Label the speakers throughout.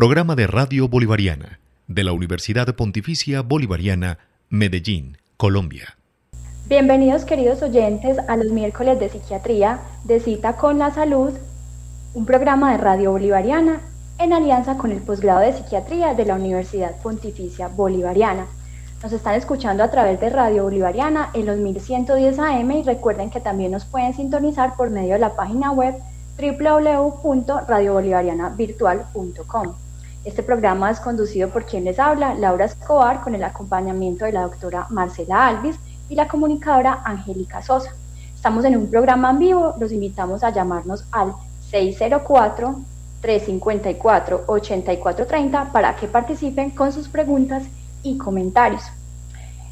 Speaker 1: Programa de Radio Bolivariana de la Universidad Pontificia Bolivariana, Medellín, Colombia.
Speaker 2: Bienvenidos queridos oyentes a los miércoles de psiquiatría de cita con la salud, un programa de Radio Bolivariana en alianza con el posgrado de psiquiatría de la Universidad Pontificia Bolivariana. Nos están escuchando a través de Radio Bolivariana en los 1110 AM y recuerden que también nos pueden sintonizar por medio de la página web www.radiobolivarianavirtual.com. Este programa es conducido por quien les habla, Laura Escobar, con el acompañamiento de la doctora Marcela Alvis y la comunicadora Angélica Sosa. Estamos en un programa en vivo, los invitamos a llamarnos al 604-354-8430 para que participen con sus preguntas y comentarios.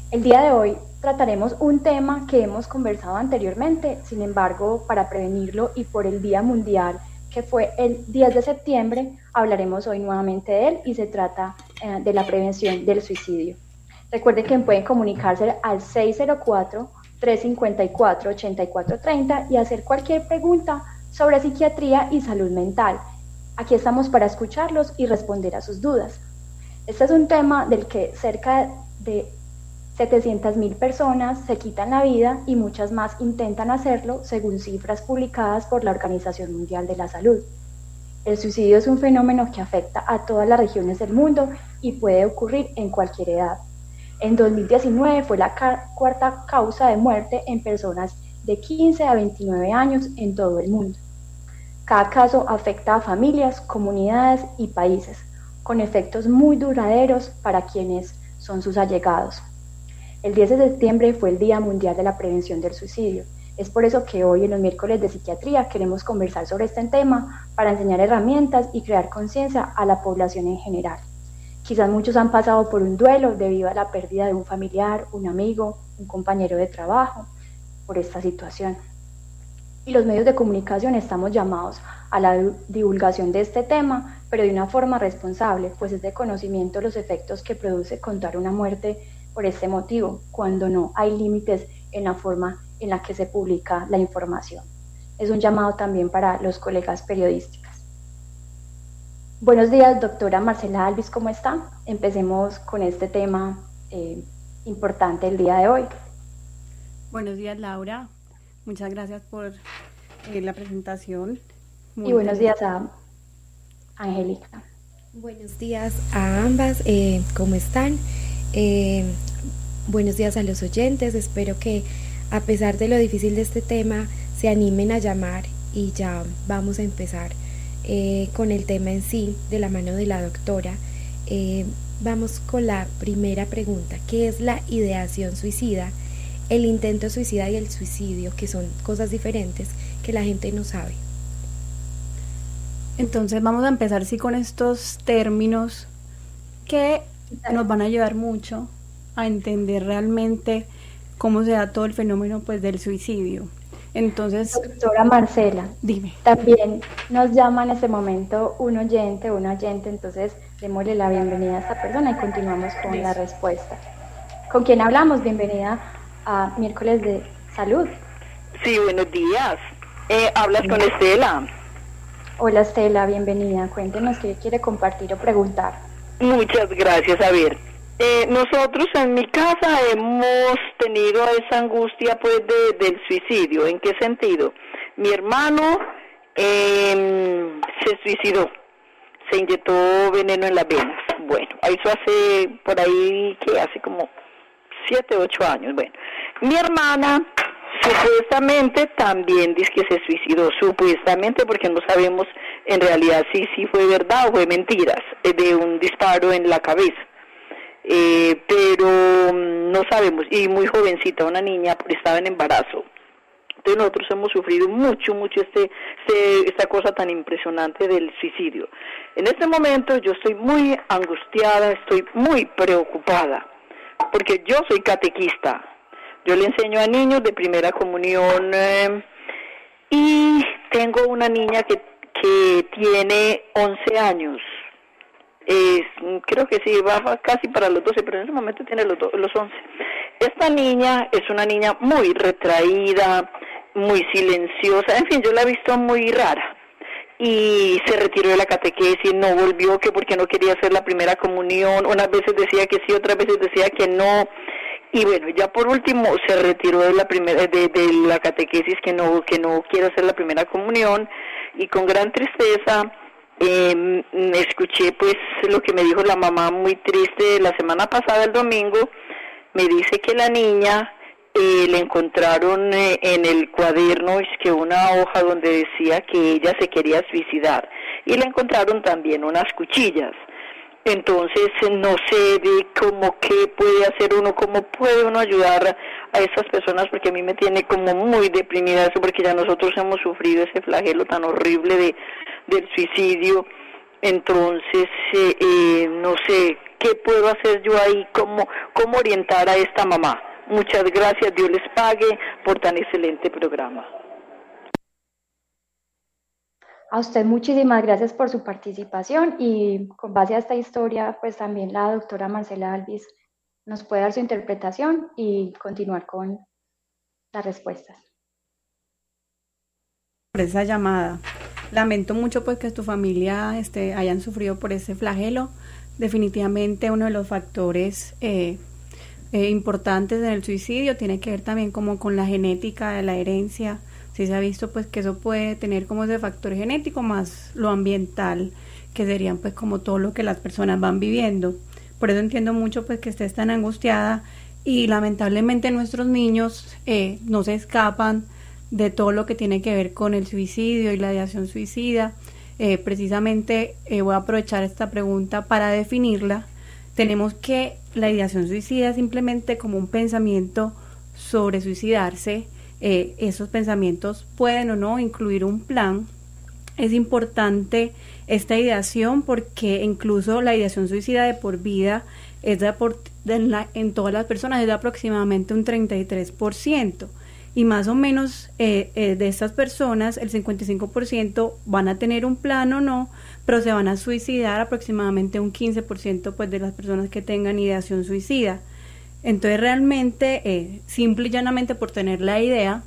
Speaker 2: El día de hoy trataremos un tema que hemos conversado anteriormente, sin embargo, para prevenirlo y por el Día Mundial que fue el 10 de septiembre, hablaremos hoy nuevamente de él y se trata eh, de la prevención del suicidio. Recuerden que pueden comunicarse al 604-354-8430 y hacer cualquier pregunta sobre psiquiatría y salud mental. Aquí estamos para escucharlos y responder a sus dudas. Este es un tema del que cerca de 700.000 personas se quitan la vida y muchas más intentan hacerlo, según cifras publicadas por la Organización Mundial de la Salud. El suicidio es un fenómeno que afecta a todas las regiones del mundo y puede ocurrir en cualquier edad. En 2019 fue la cuarta causa de muerte en personas de 15 a 29 años en todo el mundo. Cada caso afecta a familias, comunidades y países, con efectos muy duraderos para quienes son sus allegados. El 10 de septiembre fue el Día Mundial de la Prevención del Suicidio. Es por eso que hoy en los miércoles de psiquiatría queremos conversar sobre este tema para enseñar herramientas y crear conciencia a la población en general. Quizás muchos han pasado por un duelo debido a la pérdida de un familiar, un amigo, un compañero de trabajo, por esta situación. Y los medios de comunicación estamos llamados a la divulgación de este tema, pero de una forma responsable, pues es de conocimiento los efectos que produce contar una muerte por este motivo, cuando no hay límites en la forma en la que se publica la información. Es un llamado también para los colegas periodísticas. Buenos días, doctora Marcela Alvis, ¿cómo está? Empecemos con este tema eh, importante el día de hoy.
Speaker 3: Buenos días, Laura. Muchas gracias por eh, la presentación.
Speaker 2: y buenos días a Angélica.
Speaker 4: Buenos días a ambas. Eh, ¿Cómo están? Eh, buenos días a los oyentes, espero que a pesar de lo difícil de este tema se animen a llamar y ya vamos a empezar eh, con el tema en sí de la mano de la doctora. Eh, vamos con la primera pregunta, ¿qué es la ideación suicida? El intento suicida y el suicidio, que son cosas diferentes que la gente no sabe.
Speaker 3: Entonces vamos a empezar sí con estos términos que nos van a ayudar mucho a entender realmente cómo se da todo el fenómeno pues del suicidio. Entonces,
Speaker 2: doctora Marcela, dime. También nos llama en este momento un oyente, un oyente, entonces démosle la bienvenida a esta persona y continuamos con la respuesta. ¿Con quién hablamos? Bienvenida a miércoles de salud.
Speaker 5: Sí, buenos días. Eh, hablas con Estela.
Speaker 2: Hola Estela, bienvenida. Cuéntenos qué quiere compartir o preguntar.
Speaker 5: Muchas gracias. A ver, eh, nosotros en mi casa hemos tenido esa angustia pues de, del suicidio. ¿En qué sentido? Mi hermano em, se suicidó, se inyectó veneno en las venas. Bueno, eso hace por ahí que hace como siete, ocho años. Bueno, mi hermana supuestamente también dice que se suicidó, supuestamente porque no sabemos en realidad si sí fue verdad o fue mentiras eh, de un disparo en la cabeza. Eh, pero mm, no sabemos, y muy jovencita, una niña, estaba en embarazo. Entonces nosotros hemos sufrido mucho, mucho este, este, esta cosa tan impresionante del suicidio. En este momento yo estoy muy angustiada, estoy muy preocupada, porque yo soy catequista, yo le enseño a niños de primera comunión eh, y tengo una niña que que tiene 11 años. Es, creo que sí, va casi para los 12, pero en ese momento tiene los, los 11. Esta niña es una niña muy retraída, muy silenciosa, en fin, yo la he visto muy rara. y se retiró de la catequesis, no volvió que porque no quería hacer la primera comunión, unas veces decía que sí, otras veces decía que no. Y bueno, ya por último se retiró de la primera de, de la catequesis que no que no quiere hacer la primera comunión y con gran tristeza eh, escuché pues lo que me dijo la mamá muy triste la semana pasada el domingo. Me dice que la niña eh, le encontraron eh, en el cuaderno es que una hoja donde decía que ella se quería suicidar y le encontraron también unas cuchillas. Entonces no sé de cómo qué puede hacer uno cómo puede uno ayudar a esas personas porque a mí me tiene como muy deprimida eso porque ya nosotros hemos sufrido ese flagelo tan horrible de del suicidio. Entonces eh, eh, no sé qué puedo hacer yo ahí cómo cómo orientar a esta mamá Muchas gracias, Dios les pague por tan excelente programa.
Speaker 2: A usted muchísimas gracias por su participación y con base a esta historia, pues también la doctora Marcela Alvis nos puede dar su interpretación y continuar con las respuestas.
Speaker 3: Por esa llamada. Lamento mucho pues que tu familia este, hayan sufrido por ese flagelo. Definitivamente uno de los factores eh, eh, importantes en el suicidio tiene que ver también como con la genética de la herencia. Si se ha visto pues que eso puede tener como ese factor genético más lo ambiental, que serían pues como todo lo que las personas van viviendo. Por eso entiendo mucho pues que estés tan angustiada y lamentablemente nuestros niños eh, no se escapan de todo lo que tiene que ver con el suicidio y la ideación suicida. Eh, precisamente eh, voy a aprovechar esta pregunta para definirla tenemos que la ideación suicida simplemente como un pensamiento sobre suicidarse, eh, esos pensamientos pueden o no incluir un plan. Es importante esta ideación porque incluso la ideación suicida de por vida es de por, en todas las personas es de aproximadamente un 33% y más o menos eh, eh, de estas personas el 55% van a tener un plan o no, pero se van a suicidar aproximadamente un 15% pues de las personas que tengan ideación suicida. Entonces realmente, eh, simple y llanamente por tener la idea,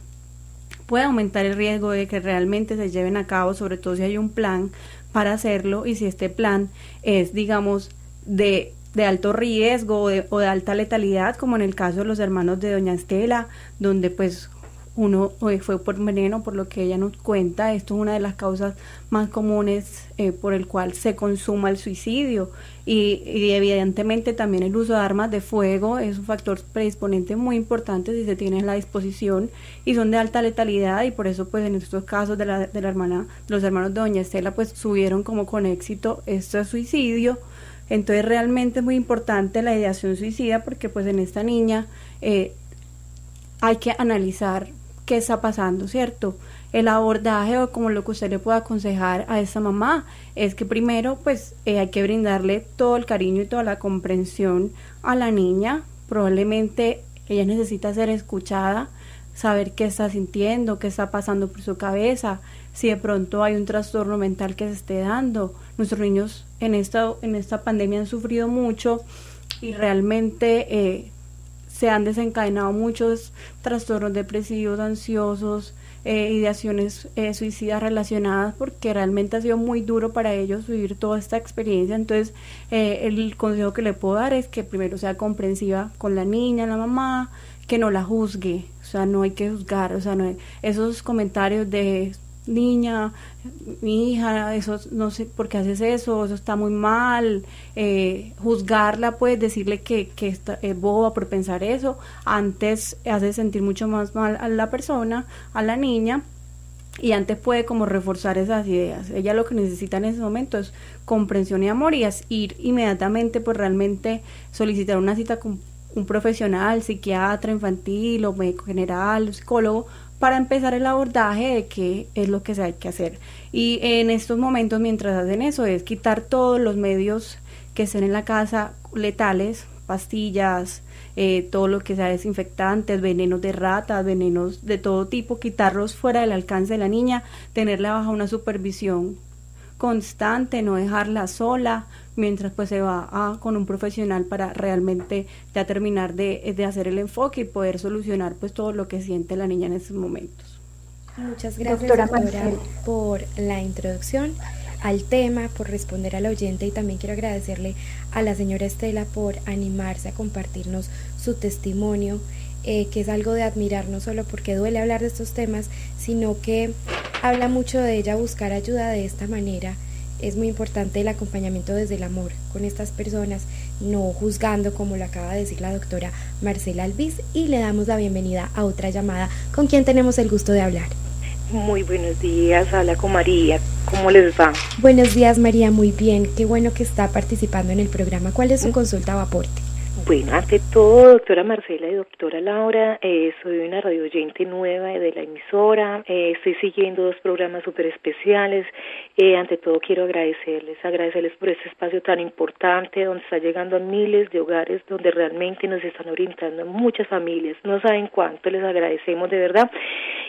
Speaker 3: puede aumentar el riesgo de que realmente se lleven a cabo, sobre todo si hay un plan para hacerlo y si este plan es, digamos, de de alto riesgo o de, o de, alta letalidad, como en el caso de los hermanos de Doña Estela, donde pues uno eh, fue por veneno, por lo que ella nos cuenta. Esto es una de las causas más comunes eh, por el cual se consuma el suicidio. Y, evidentemente también el uso de armas de fuego es un factor predisponente muy importante si se tiene en la disposición y son de alta letalidad y por eso pues en estos casos de la, de la hermana, los hermanos de Doña Estela pues subieron como con éxito este suicidio. Entonces realmente es muy importante la ideación suicida porque pues en esta niña eh, hay que analizar qué está pasando, ¿cierto? El abordaje o como lo que usted le puede aconsejar a esa mamá es que primero pues eh, hay que brindarle todo el cariño y toda la comprensión a la niña. Probablemente ella necesita ser escuchada, saber qué está sintiendo, qué está pasando por su cabeza, si de pronto hay un trastorno mental que se esté dando. Nuestros niños en esta, en esta pandemia han sufrido mucho y realmente eh, se han desencadenado muchos trastornos depresivos, ansiosos, eh, ideaciones eh, suicidas relacionadas porque realmente ha sido muy duro para ellos vivir toda esta experiencia. Entonces, eh, el consejo que le puedo dar es que primero sea comprensiva con la niña, la mamá, que no la juzgue, o sea, no hay que juzgar, o sea, no esos comentarios de niña, mi hija, eso no sé por qué haces eso, eso está muy mal, eh, juzgarla, pues decirle que, que está, es boba por pensar eso, antes hace sentir mucho más mal a la persona, a la niña, y antes puede como reforzar esas ideas. Ella lo que necesita en ese momento es comprensión y amor y es ir inmediatamente, pues realmente solicitar una cita con un profesional, psiquiatra infantil o médico general, psicólogo, para empezar el abordaje de qué es lo que se hay que hacer. Y en estos momentos, mientras hacen eso, es quitar todos los medios que estén en la casa letales, pastillas, eh, todo lo que sea desinfectantes, venenos de ratas, venenos de todo tipo, quitarlos fuera del alcance de la niña, tenerla bajo una supervisión constante, no dejarla sola, mientras pues se va a, con un profesional para realmente ya terminar de, de, hacer el enfoque y poder solucionar pues todo lo que siente la niña en esos momentos.
Speaker 4: Muchas gracias, doctora, por la introducción al tema, por responder al oyente y también quiero agradecerle a la señora Estela por animarse a compartirnos su testimonio, eh, que es algo de admirar no solo porque duele hablar de estos temas, sino que habla mucho de ella buscar ayuda de esta manera. Es muy importante el acompañamiento desde el amor con estas personas, no juzgando como lo acaba de decir la doctora Marcela Albiz y le damos la bienvenida a otra llamada con quien tenemos el gusto de hablar.
Speaker 6: Muy buenos días, habla con María. ¿Cómo les va?
Speaker 4: Buenos días, María, muy bien. Qué bueno que está participando en el programa. ¿Cuál es su consulta o aporte?
Speaker 6: Bueno, ante todo, doctora Marcela y doctora Laura, eh, soy una radio oyente nueva de la emisora, eh, estoy siguiendo dos programas súper especiales, eh, ante todo quiero agradecerles, agradecerles por este espacio tan importante donde está llegando a miles de hogares, donde realmente nos están orientando muchas familias, no saben cuánto les agradecemos de verdad.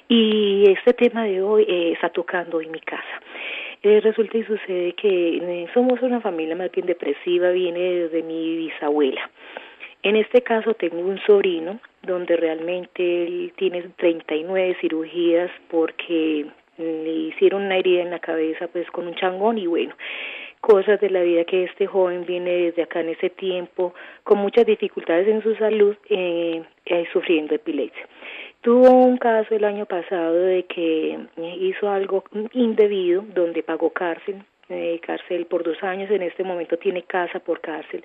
Speaker 6: Y este tema de hoy está tocando en mi casa. Resulta y sucede que somos una familia más bien depresiva, viene desde mi bisabuela. En este caso tengo un sobrino donde realmente él tiene 39 cirugías porque le hicieron una herida en la cabeza pues con un changón y bueno, cosas de la vida que este joven viene desde acá en ese tiempo con muchas dificultades en su salud eh, eh, sufriendo epilepsia. Tuvo un caso el año pasado de que hizo algo indebido donde pagó cárcel, eh, cárcel por dos años, en este momento tiene casa por cárcel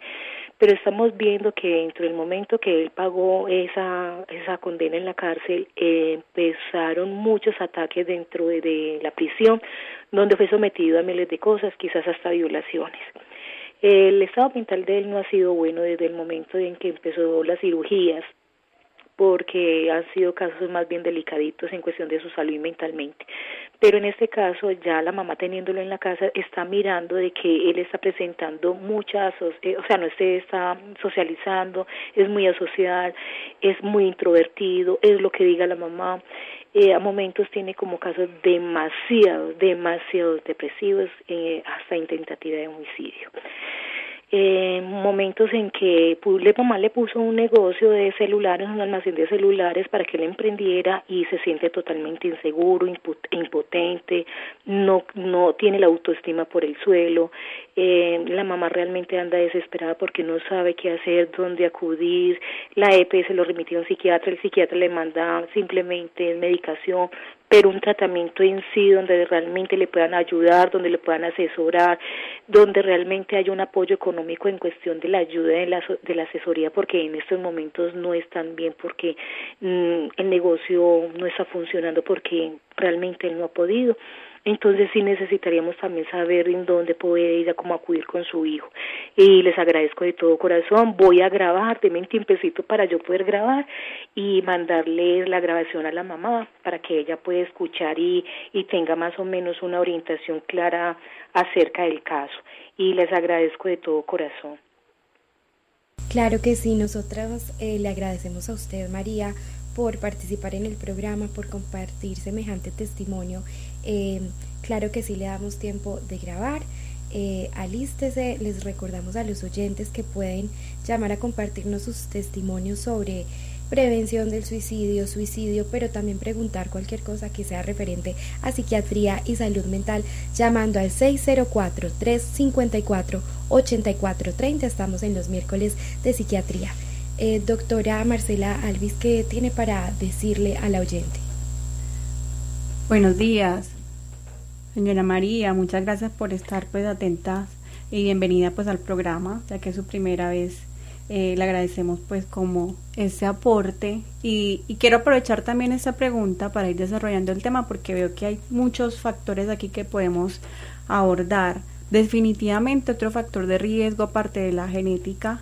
Speaker 6: pero estamos viendo que dentro del momento que él pagó esa, esa condena en la cárcel, empezaron muchos ataques dentro de, la prisión, donde fue sometido a miles de cosas, quizás hasta violaciones. El estado mental de él no ha sido bueno desde el momento en que empezó las cirugías, porque han sido casos más bien delicaditos en cuestión de su salud mentalmente. Pero en este caso, ya la mamá teniéndolo en la casa está mirando de que él está presentando muchas, eh, o sea, no se está socializando, es muy asocial, es muy introvertido, es lo que diga la mamá. Eh, a momentos tiene como casos demasiado, demasiado depresivos, eh, hasta intentativa de homicidio eh, momentos en que le, mamá le puso un negocio de celulares, un almacén de celulares para que él emprendiera y se siente totalmente inseguro, impotente, no, no tiene la autoestima por el suelo, eh, la mamá realmente anda desesperada porque no sabe qué hacer, dónde acudir, la EPS lo remitió a un psiquiatra, el psiquiatra le manda simplemente medicación, pero un tratamiento en sí donde realmente le puedan ayudar, donde le puedan asesorar, donde realmente haya un apoyo económico en cuestión de la ayuda de la, de la asesoría, porque en estos momentos no están bien, porque mm, el negocio no está funcionando, porque realmente él no ha podido. Entonces sí necesitaríamos también saber en dónde puede ir a cómo acudir con su hijo. Y les agradezco de todo corazón. Voy a grabar, denme un tiempecito para yo poder grabar y mandarle la grabación a la mamá para que ella pueda escuchar y, y tenga más o menos una orientación clara acerca del caso. Y les agradezco de todo corazón.
Speaker 4: Claro que sí, nosotras eh, le agradecemos a usted, María, por participar en el programa, por compartir semejante testimonio. Eh, claro que sí le damos tiempo de grabar. Eh, alístese, les recordamos a los oyentes que pueden llamar a compartirnos sus testimonios sobre prevención del suicidio, suicidio, pero también preguntar cualquier cosa que sea referente a psiquiatría y salud mental llamando al 604-354-8430. Estamos en los miércoles de psiquiatría. Eh, doctora Marcela Alvis, ¿qué tiene para decirle al oyente?
Speaker 3: Buenos días, señora María, muchas gracias por estar pues atentas y bienvenida pues al programa, ya que es su primera vez. Eh, le agradecemos pues como ese aporte y, quiero aprovechar también esta pregunta para ir desarrollando el tema porque veo que hay muchos factores aquí que podemos abordar. Definitivamente otro factor de riesgo aparte de la genética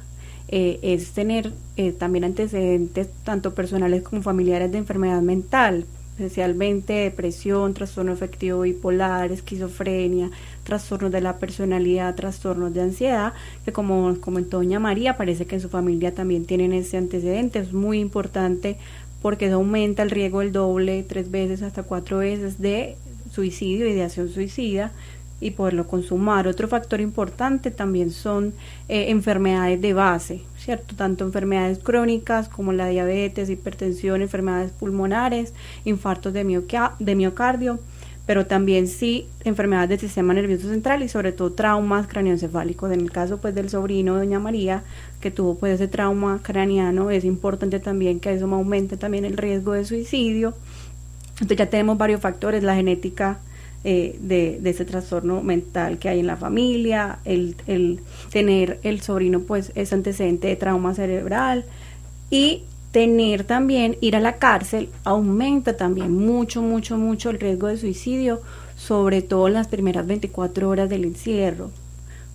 Speaker 3: eh, es tener eh, también antecedentes tanto personales como familiares de enfermedad mental, especialmente depresión, trastorno afectivo bipolar, esquizofrenia, trastornos de la personalidad, trastornos de ansiedad, que como comentó doña María, parece que en su familia también tienen ese antecedente, es muy importante porque eso aumenta el riesgo el doble, tres veces hasta cuatro veces de suicidio, ideación suicida, y poderlo consumar. Otro factor importante también son eh, enfermedades de base, ¿cierto? Tanto enfermedades crónicas como la diabetes, hipertensión, enfermedades pulmonares, infartos de, miocardio, pero también sí enfermedades del sistema nervioso central y sobre todo traumas craneoencefálicos. En el caso pues del sobrino de doña María que tuvo pues ese trauma craneano, es importante también que eso aumente también el riesgo de suicidio. Entonces ya tenemos varios factores, la genética eh, de, ese trastorno mental que hay en la familia, el, el tener el sobrino pues ese antecedente de trauma cerebral y tener también ir a la cárcel aumenta también mucho, mucho, mucho el riesgo de suicidio, sobre todo en las primeras 24 horas del encierro.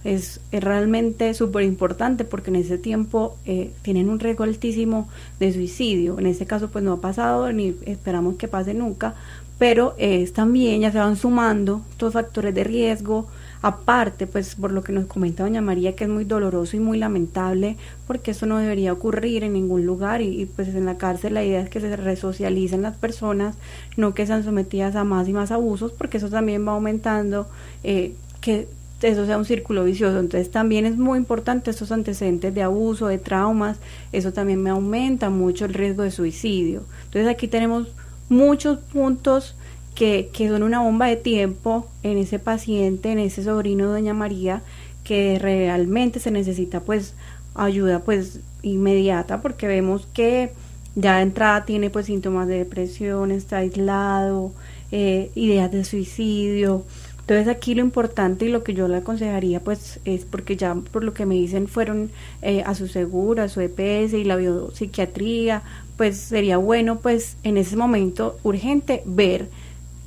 Speaker 3: Es, realmente súper importante porque en ese tiempo eh, tienen un riesgo altísimo de suicidio. En este caso pues no ha pasado ni esperamos que pase nunca, pero es también ya se van sumando todos factores de riesgo, aparte, pues por lo que nos comenta doña María, que es muy doloroso y muy lamentable, porque eso no debería ocurrir en ningún lugar y, pues en la cárcel la idea es que se resocialicen las personas, no que sean sometidas a más y más abusos, porque eso también va aumentando, eh, que eso sea un círculo vicioso. Entonces también es muy importante estos antecedentes de abuso, de traumas, eso también me aumenta mucho el riesgo de suicidio. Entonces aquí tenemos muchos puntos que, que son una bomba de tiempo en ese paciente, en ese sobrino Doña María, que realmente se necesita pues ayuda pues inmediata porque vemos que ya de entrada tiene pues síntomas de depresión, está aislado, eh, ideas de suicidio. Entonces aquí lo importante y lo que yo le aconsejaría pues es porque ya por lo que me dicen fueron eh, a su seguro, a su EPS y la biopsiquiatría, pues sería bueno pues en ese momento urgente ver,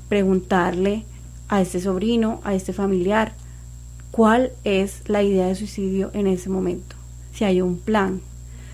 Speaker 3: preguntarle a este sobrino, a este familiar, cuál es la idea de suicidio en ese momento, si hay un plan,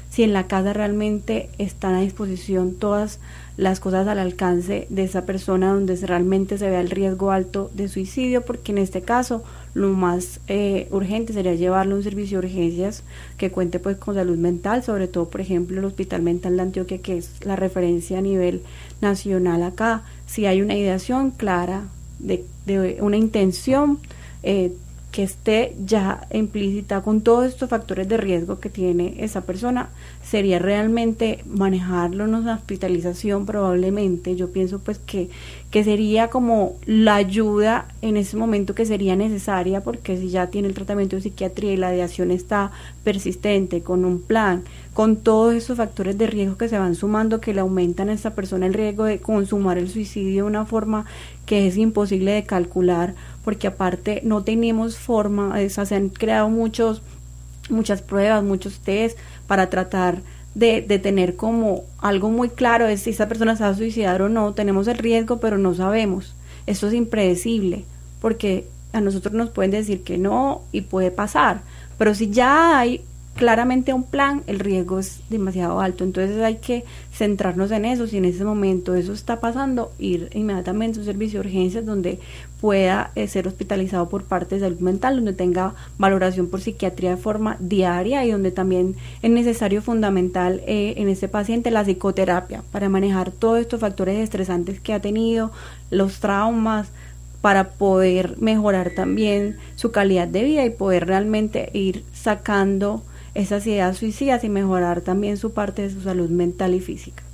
Speaker 3: si en la casa realmente están a disposición todas las cosas al alcance de esa persona donde realmente se vea el riesgo alto de suicidio, porque en este caso lo más eh, urgente sería llevarlo a un servicio de urgencias que cuente pues con salud mental, sobre todo por ejemplo el Hospital Mental de Antioquia, que es la referencia a nivel nacional acá. Si hay una ideación clara de, de una intención, eh, que esté ya implícita con todos estos factores de riesgo que tiene esa persona, sería realmente manejarlo en una hospitalización probablemente. Yo pienso pues que, que sería como la ayuda en ese momento que sería necesaria porque si ya tiene el tratamiento de psiquiatría y la ideación está persistente con un plan, con todos esos factores de riesgo que se van sumando que le aumentan a esta persona el riesgo de consumar el suicidio de una forma que es imposible de calcular porque aparte no tenemos forma, se han creado muchos, muchas pruebas, muchos test para tratar de, de, tener como algo muy claro de si esa persona se va a suicidar o no. Tenemos el riesgo, pero no sabemos. Esto es impredecible, porque a nosotros nos pueden decir que no y puede pasar. Pero si ya hay claramente un plan, el riesgo es demasiado alto. Entonces hay que centrarnos en eso. Si en ese momento eso está pasando, ir inmediatamente a un servicio de urgencias donde pueda eh, ser hospitalizado por parte de salud mental, donde tenga valoración por psiquiatría de forma diaria y donde también es necesario fundamental eh, en este paciente la psicoterapia para manejar todos estos factores estresantes que ha tenido, los traumas, para poder mejorar también su calidad de vida y poder realmente ir sacando esas ideas suicidas y mejorar también su parte de su salud mental y física.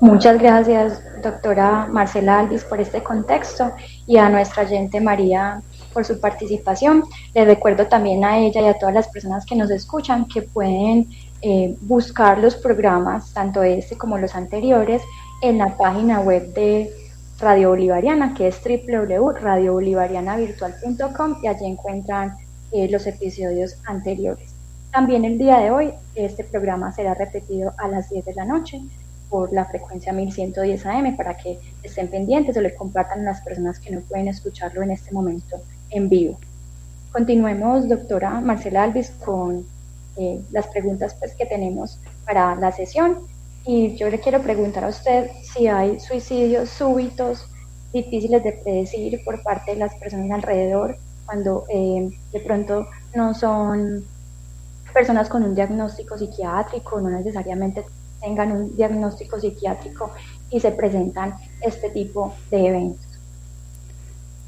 Speaker 2: Muchas gracias, doctora Marcela Alvis, por este contexto y a nuestra oyente María por su participación. Les recuerdo también a ella y a todas las personas que nos escuchan que pueden eh, buscar los programas, tanto este como los anteriores, en la página web de Radio Bolivariana, que es www.radiobolivarianavirtual.com y allí encuentran eh, los episodios anteriores. También el día de hoy este programa será repetido a las 10 de la noche por la frecuencia 1110 AM para que estén pendientes o le compartan a las personas que no pueden escucharlo en este momento en vivo. Continuemos, doctora Marcela Alvis, con eh, las preguntas pues, que tenemos para la sesión. Y yo le quiero preguntar a usted si hay suicidios súbitos, difíciles de predecir por parte de las personas alrededor, cuando eh, de pronto no son personas con un diagnóstico psiquiátrico, no necesariamente tengan un diagnóstico psiquiátrico y se presentan este tipo de eventos.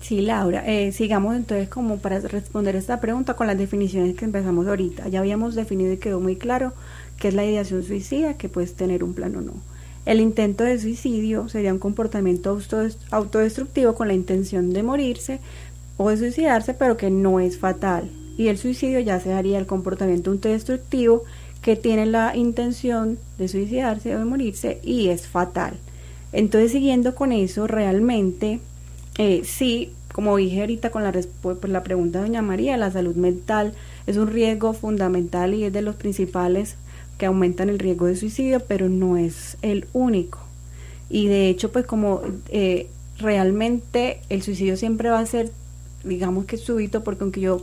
Speaker 3: Sí, Laura, eh, sigamos entonces como para responder esta pregunta con las definiciones que empezamos ahorita. Ya habíamos definido y quedó muy claro qué es la ideación suicida, que puedes tener un plan o no. El intento de suicidio sería un comportamiento autodestructivo con la intención de morirse o de suicidarse, pero que no es fatal. Y el suicidio ya se haría el comportamiento autodestructivo que tiene la intención de suicidarse o de morirse y es fatal. Entonces, siguiendo con eso, realmente, eh, sí, como dije ahorita con la, pues, la pregunta de doña María, la salud mental es un riesgo fundamental y es de los principales que aumentan el riesgo de suicidio, pero no es el único. Y de hecho, pues como eh, realmente el suicidio siempre va a ser, digamos que súbito, porque aunque yo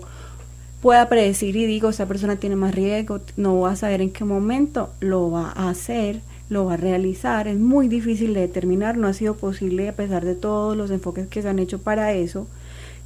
Speaker 3: pueda predecir y digo, esa persona tiene más riesgo, no va a saber en qué momento lo va a hacer, lo va a realizar, es muy difícil de determinar, no ha sido posible a pesar de todos los enfoques que se han hecho para eso.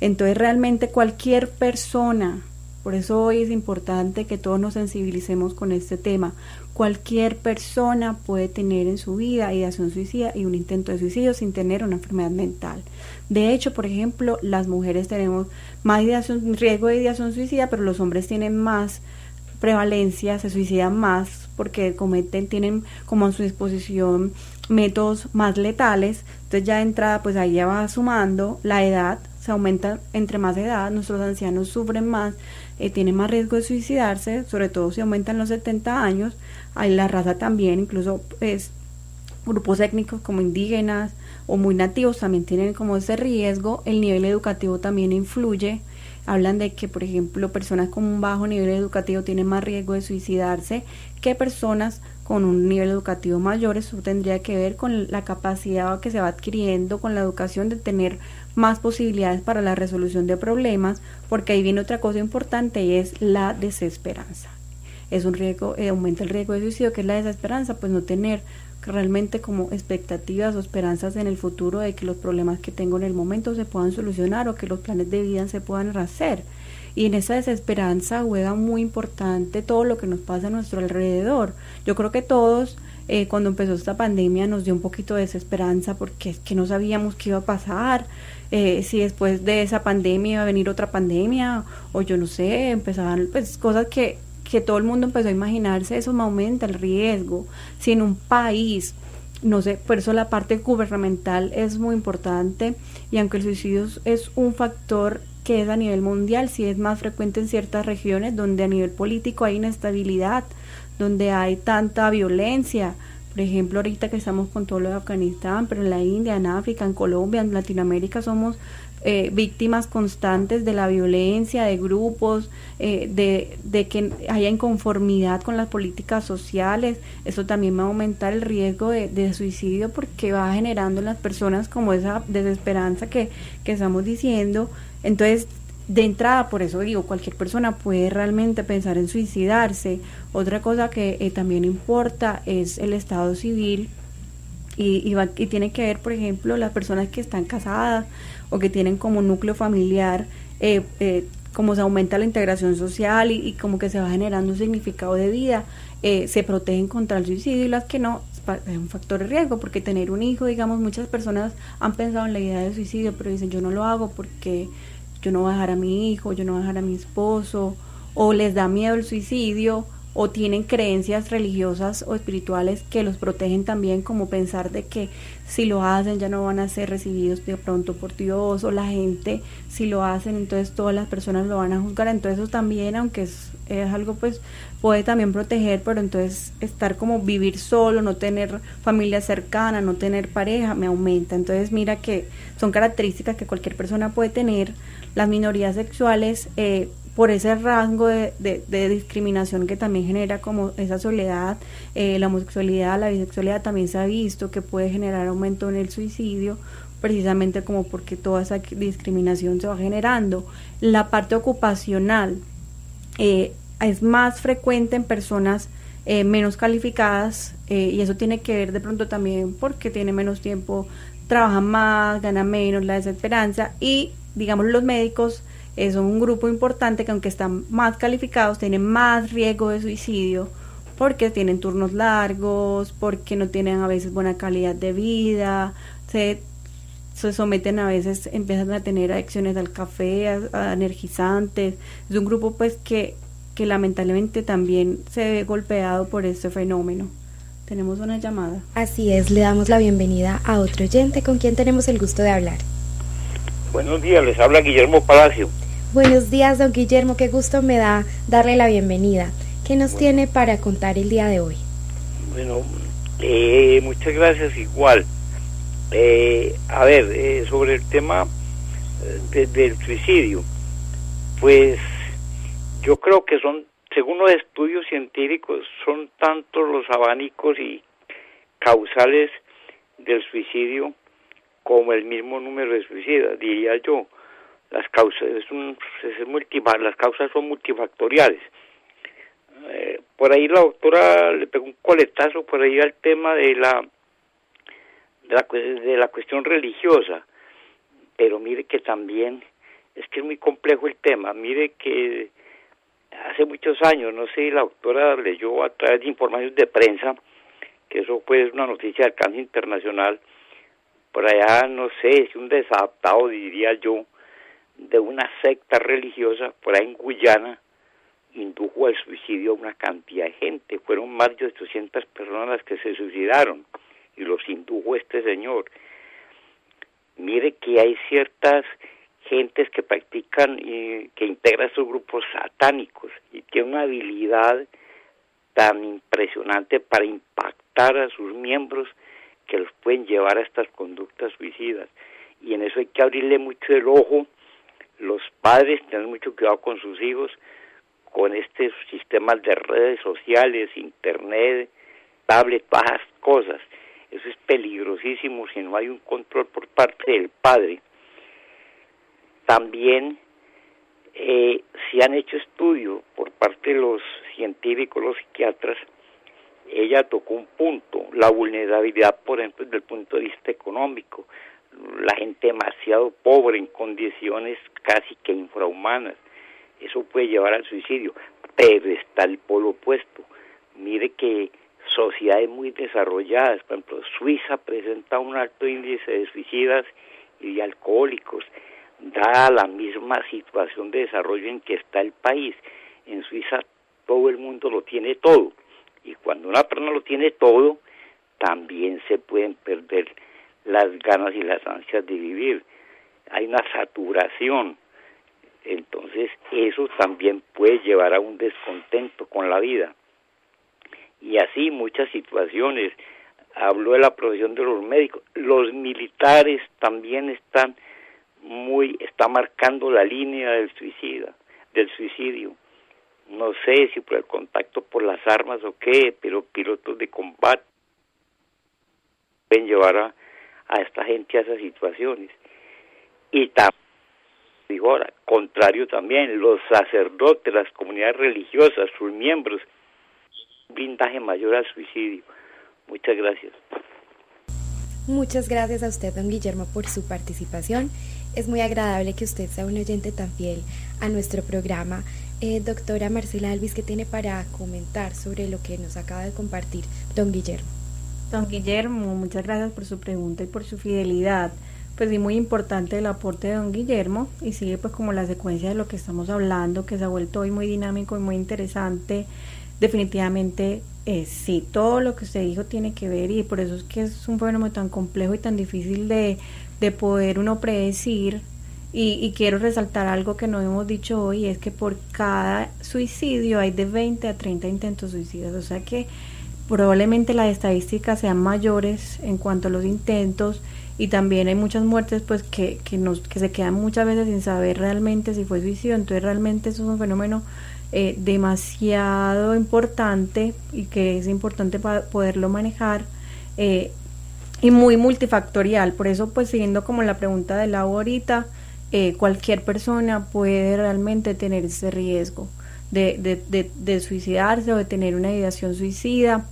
Speaker 3: Entonces realmente cualquier persona por eso hoy es importante que todos nos sensibilicemos con este tema. Cualquier persona puede tener en su vida ideación suicida y un intento de suicidio sin tener una enfermedad mental. De hecho, por ejemplo, las mujeres tenemos más ideación, riesgo de ideación suicida, pero los hombres tienen más prevalencia, se suicidan más porque cometen, tienen como a su disposición métodos más letales. Entonces ya de entrada, pues ahí ya va sumando la edad, se aumenta entre más edad, nuestros ancianos sufren más eh, tiene más riesgo de suicidarse, sobre todo si aumentan los 70 años. Hay la raza también, incluso pues, grupos étnicos como indígenas o muy nativos también tienen como ese riesgo. El nivel educativo también influye. Hablan de que, por ejemplo, personas con un bajo nivel educativo tienen más riesgo de suicidarse que personas con un nivel educativo mayor. Eso tendría que ver con la capacidad que se va adquiriendo con la educación de tener más posibilidades para la resolución de problemas, porque ahí viene otra cosa importante y es la desesperanza. Es un riesgo, eh, aumenta el riesgo de suicidio, que es la desesperanza, pues no tener realmente como expectativas o esperanzas en el futuro de que los problemas que tengo en el momento se puedan solucionar o que los planes de vida se puedan hacer. Y en esa desesperanza juega muy importante todo lo que nos pasa a nuestro alrededor. Yo creo que todos eh, cuando empezó esta pandemia nos dio un poquito de desesperanza porque es que no sabíamos qué iba a pasar, eh, si después de esa pandemia iba a venir otra pandemia o yo no sé, empezaban pues cosas que, que todo el mundo empezó a imaginarse, eso me aumenta el riesgo. Si en un país no sé, por eso la parte gubernamental es muy importante y aunque el suicidio es un factor que es a nivel mundial, sí es más frecuente en ciertas regiones donde a nivel político hay inestabilidad, donde hay tanta violencia. Por ejemplo, ahorita que estamos con todo lo de Afganistán, pero en la India, en África, en Colombia, en Latinoamérica somos eh, víctimas constantes de la violencia, de grupos, eh, de, que haya inconformidad con las políticas sociales. Eso también va a aumentar el riesgo de, suicidio porque va generando en las personas como esa desesperanza que estamos diciendo. Entonces, de entrada, por eso digo, cualquier persona puede realmente pensar en suicidarse. Otra cosa que eh, también importa es el estado civil y, y, tiene que ver, por ejemplo, las personas que están casadas o que tienen como núcleo familiar, eh, eh, como se aumenta la integración social y, como que se va generando un significado de vida, se protegen contra el suicidio y las que no, es un factor de riesgo, porque tener un hijo, digamos, muchas personas han pensado en la idea de suicidio, pero dicen yo no lo hago porque yo no voy a dejar a mi hijo, yo no voy a dejar a mi esposo, o les da miedo el suicidio, o tienen creencias religiosas o espirituales que los protegen también, como pensar de que si lo hacen ya no van a ser recibidos de pronto por Dios, o la gente si lo hacen, entonces todas las personas lo van a juzgar, entonces eso también, aunque es, es algo pues puede también proteger, pero entonces estar como vivir solo, no tener familia cercana, no tener pareja, me aumenta, entonces mira que son características que cualquier persona puede tener, las minorías sexuales, eh, por ese rango de, discriminación que también genera como esa soledad, eh, la homosexualidad, la bisexualidad también se ha visto que puede generar aumento en el suicidio, precisamente como porque toda esa discriminación se va generando. La parte ocupacional eh, es más frecuente en personas menos calificadas y eso tiene que ver de pronto también porque tiene menos tiempo, trabaja más, gana menos, la desesperanza y digamos, los médicos eh, son un grupo importante que aunque están más calificados, tienen más riesgo de suicidio porque tienen turnos largos, porque no tienen a veces buena calidad de vida, se, se someten a veces, empiezan a tener adicciones al café, a, energizantes. Es un grupo pues que, que lamentablemente también se ve golpeado por este fenómeno. Tenemos una llamada.
Speaker 4: Así es, le damos la bienvenida a otro oyente con quien tenemos el gusto de hablar.
Speaker 7: Buenos días, les habla Guillermo Palacio.
Speaker 4: Buenos días, don Guillermo, qué gusto me da darle la bienvenida. ¿Qué nos tiene para contar el día de hoy?
Speaker 7: Bueno, eh, muchas gracias igual. Eh, a ver, eh, sobre el tema del suicidio, pues yo creo que son, según los estudios científicos, son tantos los abanicos y causales del suicidio como el mismo número de suicidas, diría yo. Las causas, es un, es las causas son multifactoriales. Eh, por ahí la doctora le pegó un coletazo por ahí al tema de la, de la de la cuestión religiosa pero mire que también es que es muy complejo el tema mire que hace muchos años no sé la doctora leyó a través de informaciones de prensa que eso fue una noticia de alcance internacional por allá no sé si un desadaptado diría yo de una secta religiosa por ahí en Guyana indujo al suicidio a una cantidad de gente. Fueron más de 800 personas las que se suicidaron y los indujo este señor. Mire que hay ciertas gentes que practican y que integran estos grupos satánicos y tienen una habilidad tan impresionante para impactar a sus miembros que los pueden llevar a estas conductas suicidas. Y en eso hay que abrirle mucho el ojo. Los padres tener mucho cuidado con sus hijos con este sistema de redes sociales, internet, tablet, bajas cosas. Eso es peligrosísimo si no hay un control por parte del padre. También eh, se han hecho estudios por parte de los científicos, los psiquiatras, ella tocó un punto, la vulnerabilidad, por ejemplo, desde el punto de vista económico, la gente demasiado pobre en condiciones casi que infrahumanas, eso puede llevar al suicidio, pero está el polo opuesto. Mire que sociedades muy desarrolladas, por ejemplo, Suiza presenta un alto índice de suicidas y de alcohólicos, dada la misma situación de desarrollo en que está el país. En Suiza todo el mundo lo tiene todo, y cuando una persona lo tiene todo, también se pueden perder las ganas y las ansias de vivir. Hay una saturación entonces eso también puede llevar a un descontento con la vida. Y así muchas situaciones. Habló de la profesión de los médicos. Los militares también están muy, está marcando la línea del suicida, del suicidio. No sé si por el contacto por las armas o qué, pero pilotos de combate pueden llevar a, a esta gente a esas situaciones. Y también ahora, contrario también, los sacerdotes, las comunidades religiosas, sus miembros, blindaje mayor al suicidio. Muchas gracias.
Speaker 4: Muchas gracias a usted, don Guillermo, por su participación. Es muy agradable que usted sea un oyente tan fiel a nuestro programa. Eh, doctora Marcela Alvis, ¿qué tiene para comentar sobre lo que nos acaba de compartir don Guillermo?
Speaker 3: Don Guillermo, muchas gracias por su pregunta y por su fidelidad pues sí muy importante el aporte de don Guillermo y sigue pues como la secuencia de lo que estamos hablando que se ha vuelto hoy muy dinámico y muy interesante definitivamente eh, sí todo lo que usted dijo tiene que ver y por eso es que es un fenómeno tan complejo y tan difícil de, de poder uno predecir y, y, quiero resaltar algo que no hemos dicho hoy es que por cada suicidio hay de 20 a 30 intentos suicidas. O sea que probablemente las estadísticas sean mayores en cuanto a los intentos y también hay muchas muertes pues que, que, nos, que se quedan muchas veces sin saber realmente si fue suicidio, entonces realmente eso es un fenómeno eh, demasiado importante y que es importante poderlo manejar eh, y muy multifactorial, por eso pues siguiendo como la pregunta de la ahorita, eh, cualquier persona puede realmente tener ese riesgo de, de, de, de suicidarse o de tener una ideación suicida,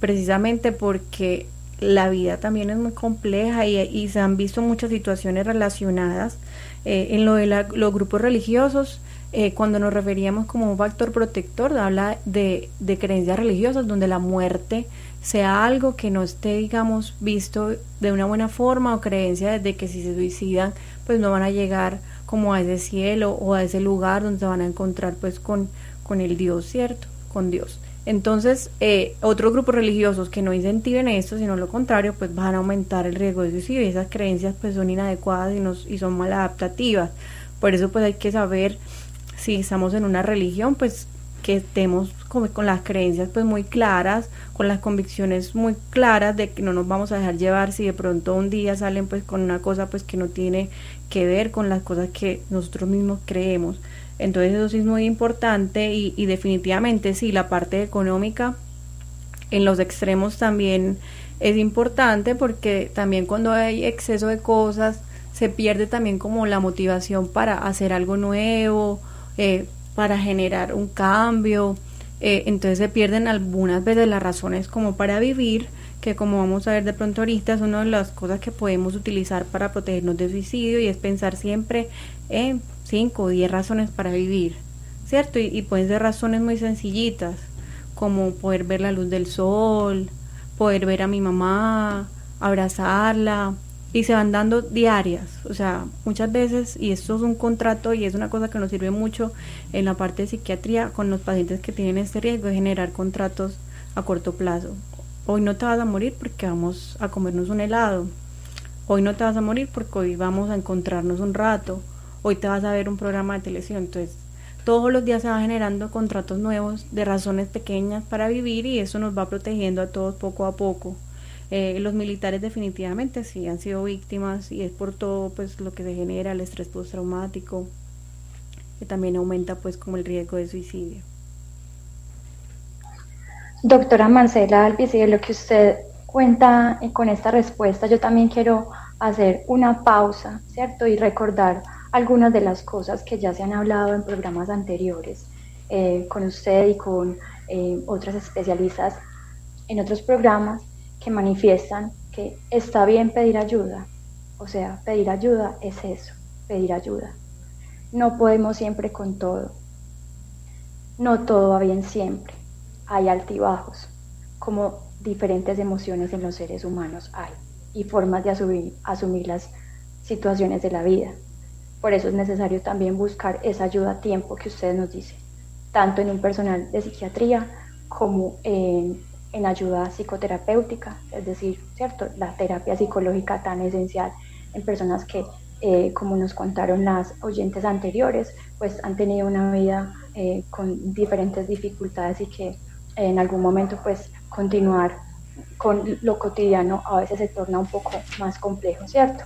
Speaker 3: precisamente porque la vida también es muy compleja y, se han visto muchas situaciones relacionadas. Eh, en lo de los grupos religiosos, eh, cuando nos referíamos como un factor protector, habla de, de creencias religiosas donde la muerte sea algo que no esté, digamos, visto de una buena forma o creencia de que si se suicidan, pues no van a llegar como a ese cielo o a ese lugar donde se van a encontrar pues con, con el Dios, ¿cierto? Con Dios. Entonces, eh, otros grupos religiosos que no incentiven esto, sino lo contrario, pues van a aumentar el riesgo de suicidio y esas creencias pues son inadecuadas y, nos, y son maladaptativas. Por eso pues hay que saber si estamos en una religión, pues que estemos con, con, las creencias pues muy claras, con las convicciones muy claras de que no nos vamos a dejar llevar si de pronto un día salen pues con una cosa pues que no tiene que ver con las cosas que nosotros mismos creemos. Entonces eso sí es muy importante y, y definitivamente sí, la parte económica en los extremos también es importante porque también cuando hay exceso de cosas se pierde también como la motivación para hacer algo nuevo, eh, para generar un cambio. Eh, entonces se pierden algunas veces las razones como para vivir, que como vamos a ver de pronto ahorita es una de las cosas que podemos utilizar para protegernos de suicidio y es pensar siempre en 5 o 10 razones para vivir, ¿cierto? Y, y pueden ser razones muy sencillitas, como poder ver la luz del sol, poder ver a mi mamá, abrazarla, y se van dando diarias, o sea, muchas veces, y esto es un contrato y es una cosa que nos sirve mucho en la parte de psiquiatría con los pacientes que tienen este riesgo de generar contratos a corto plazo. Hoy no te vas a morir porque vamos a comernos un helado. Hoy no te vas a morir porque hoy vamos a encontrarnos un rato. Hoy te vas a ver un programa de televisión. Entonces, todos los días se van generando contratos nuevos de razones pequeñas para vivir y eso nos va protegiendo a todos poco a poco. Eh, los militares definitivamente sí han sido víctimas y es por todo pues lo que se genera el estrés postraumático que también aumenta pues como el riesgo de suicidio.
Speaker 2: Doctora Marcela Alvis, de lo que usted cuenta eh, con esta respuesta, yo también quiero hacer una pausa, ¿cierto? Y recordar algunas de las cosas que ya se han hablado en programas anteriores eh, con usted y con otras especialistas en otros programas que manifiestan que está bien pedir ayuda. O sea, pedir ayuda es eso, pedir ayuda. No podemos siempre con todo. No todo va bien siempre. Hay altibajos, como diferentes emociones en los seres humanos hay, y formas de asumir, asumir las situaciones de la vida. Por eso es necesario también buscar esa ayuda a tiempo que ustedes nos dicen, tanto en un personal de psiquiatría como en en ayuda psicoterapéutica, es decir, ¿cierto? La terapia psicológica tan esencial en personas que, eh, como nos contaron las oyentes anteriores, pues han tenido una vida eh, con diferentes dificultades y que en algún momento pues continuar con lo cotidiano a veces se torna un poco más complejo, ¿cierto?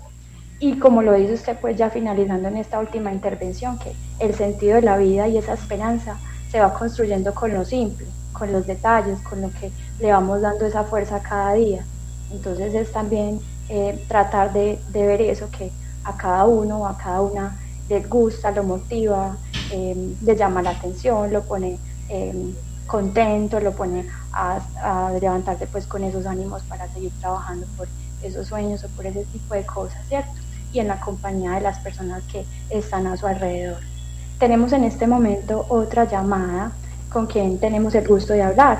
Speaker 2: Y como lo dice usted, pues ya finalizando en esta última intervención, que el sentido de la vida y esa esperanza se va construyendo con lo simple, con los detalles, con lo que le vamos dando esa fuerza cada día. Entonces es también eh, tratar de, ver eso que a cada uno a cada una le gusta, lo motiva, eh, le llama la atención, lo pone eh, contento, lo pone a, a, levantarse pues con esos ánimos para seguir trabajando por esos sueños o por ese tipo de cosas, ¿cierto? Y en la compañía de las personas que están a su alrededor. Tenemos en este momento otra llamada con quien tenemos el gusto de hablar.